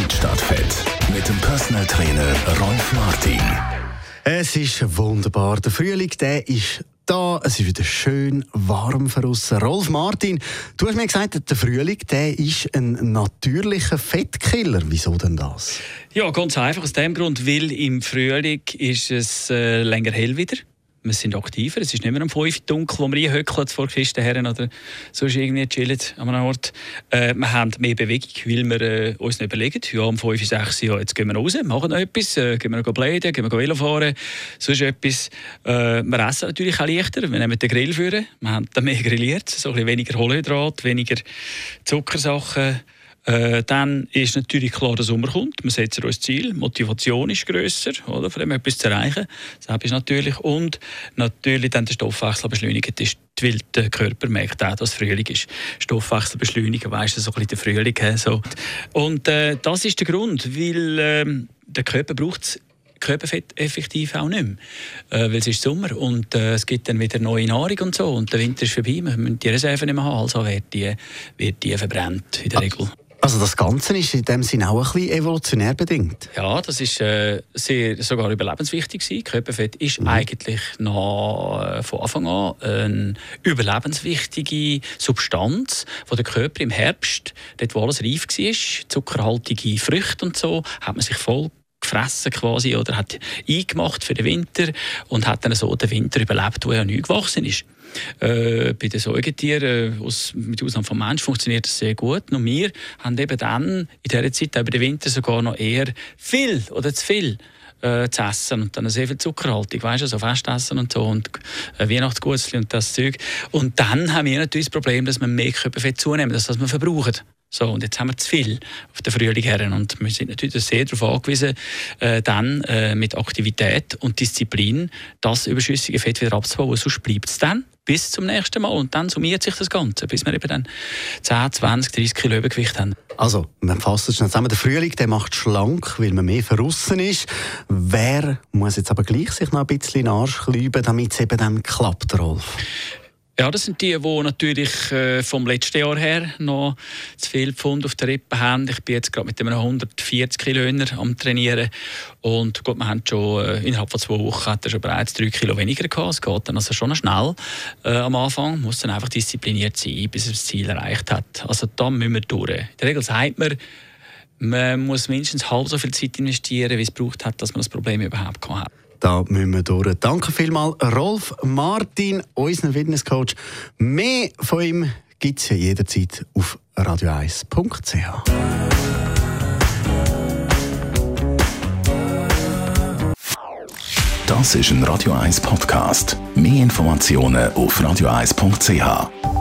Feedstadtfeld mit dem Personal Trainer Rolf Martin. Es ist wunderbar. Der Frühling, der ist da. Es ist wieder schön warm draussen. Rolf Martin, du hast mir gesagt, der Frühling, der ist ein natürlicher Fettkiller. Wieso denn das? Ja, ganz einfach aus dem Grund, weil im Frühling ist es äh, länger hell wieder wir sind aktiver. Es ist nicht mehr um 5 Uhr dunkel, wo wir einhöckeln vor Kisten her oder sonst irgendwie chillen an einem Ort. Äh, wir haben mehr Bewegung, weil wir äh, uns nicht überlegen, ja, um 5 Uhr, 6 Uhr, jetzt gehen wir raus, machen noch etwas, äh, gehen wir bläden, gehen wir Velo fahren, sonst etwas. Äh, wir essen natürlich auch leichter, wir nehmen den Grill führen, wir haben dann mehr grilliert, so ein bisschen weniger Kohlenhydrat, weniger Zuckersachen, äh, dann ist natürlich klar, der Sommer kommt. Wir setzen uns Ziel. Motivation ist grösser, oder, von dem etwas zu erreichen. Das ist natürlich. Und natürlich dann der Stoffwechsel beschleunigt ist, weil der Körper merkt auch, dass Frühling ist. Stoffwechsel beschleunigen, weißt du, so ein bisschen der Frühling. So. Und äh, das ist der Grund, weil äh, der Körper braucht Körperfett effektiv auch nicht mehr. Äh, weil es ist Sommer und äh, es gibt dann wieder neue Nahrung und so und der Winter ist vorbei, wir müssen die Reserven nicht mehr haben, also wird die, wird die verbrennt in der Regel. Also das Ganze ist in dem Sinne auch ein bisschen evolutionär bedingt. Ja, das ist äh, sehr, sogar überlebenswichtig gewesen. Körperfett ist mhm. eigentlich noch, äh, von Anfang an eine überlebenswichtige Substanz, wo der Körper im Herbst, dort wo alles reif war, zuckerhaltige Früchte und so, hat man sich voll gefressen quasi oder hat eingemacht für den Winter und hat dann so den Winter überlebt, wo er neu gewachsen ist. Äh, bei den Säugetieren, aus, mit Ausnahme vom Mensch, funktioniert das sehr gut. Und wir haben eben dann in dieser Zeit über den Winter sogar noch eher viel oder zu viel äh, zu essen und dann sehr viel Zuckerhaltung, weißt du, so Festessen und so und äh, Weihnachtsgutzli und das Zeug. Und dann haben wir natürlich das Problem, dass wir mehr Körperfett zunehmen, das wir verbrauchen. So, und jetzt haben wir zu viel auf den Frühling her. Und wir sind natürlich sehr darauf angewiesen, äh, dann äh, mit Aktivität und Disziplin das überschüssige Fett wieder abzubauen. Sonst bleibt es dann bis zum nächsten Mal. Und dann summiert sich das Ganze, bis wir eben dann 10, 20, 30 Kilo Übergewicht haben. Also, wir fassen es schnell zusammen. Der Frühling der macht schlank, weil man mehr verrissen ist. Wer muss jetzt aber gleich sich noch ein bisschen in den Arsch klüben, damit es eben dann klappt, Rolf? Ja, das sind die, die natürlich äh, vom letzten Jahr her noch zu viel Pfund auf der Rippe haben. Ich bin jetzt gerade mit einem 140 Kilo am Trainieren und gut, wir haben schon äh, innerhalb von zwei Wochen hat er schon bereits drei Kilo weniger gehabt. Es geht dann also schon schnell äh, am Anfang. Man muss dann einfach diszipliniert sein, bis er das Ziel erreicht hat. Also da müssen wir durch. In der Regel sagt man, man muss mindestens halb so viel Zeit investieren, wie es braucht hat, dass man das Problem überhaupt hat. Da müssen wir durch. Danke vielmals, Rolf Martin, unser Fitnesscoach. Mehr von ihm gibt es ja jederzeit auf radio1.ch. Das ist ein Radio 1 Podcast. Mehr Informationen auf radio1.ch.